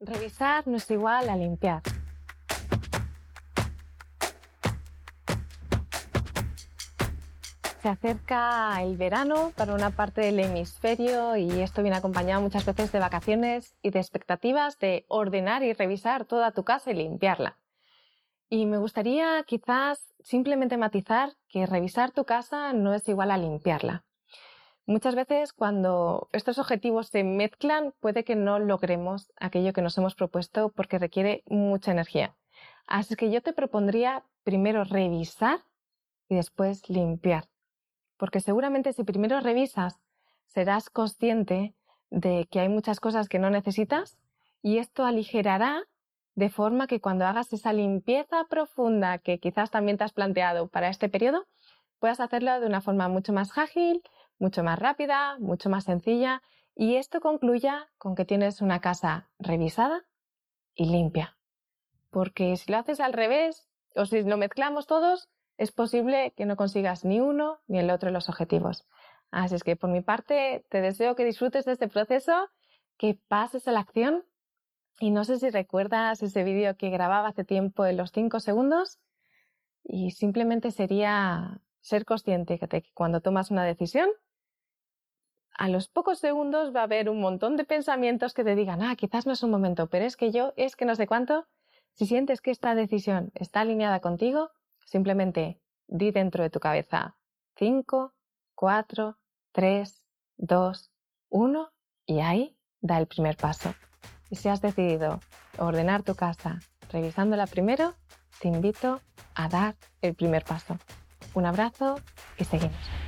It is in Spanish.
Revisar no es igual a limpiar. Se acerca el verano para una parte del hemisferio y esto viene acompañado muchas veces de vacaciones y de expectativas de ordenar y revisar toda tu casa y limpiarla. Y me gustaría quizás simplemente matizar que revisar tu casa no es igual a limpiarla. Muchas veces cuando estos objetivos se mezclan puede que no logremos aquello que nos hemos propuesto porque requiere mucha energía. Así que yo te propondría primero revisar y después limpiar. Porque seguramente si primero revisas serás consciente de que hay muchas cosas que no necesitas y esto aligerará de forma que cuando hagas esa limpieza profunda que quizás también te has planteado para este periodo, puedas hacerlo de una forma mucho más ágil, mucho más rápida, mucho más sencilla y esto concluya con que tienes una casa revisada y limpia. Porque si lo haces al revés o si lo mezclamos todos, es posible que no consigas ni uno ni el otro los objetivos. Así es que por mi parte te deseo que disfrutes de este proceso, que pases a la acción y no sé si recuerdas ese vídeo que grababa hace tiempo en los 5 segundos y simplemente sería ser consciente de que cuando tomas una decisión a los pocos segundos va a haber un montón de pensamientos que te digan, ah, quizás no es un momento, pero es que yo, es que no sé cuánto. Si sientes que esta decisión está alineada contigo, simplemente di dentro de tu cabeza 5, 4, 3, 2, 1 y ahí da el primer paso. Y si has decidido ordenar tu casa revisándola primero, te invito a dar el primer paso. Un abrazo y seguimos.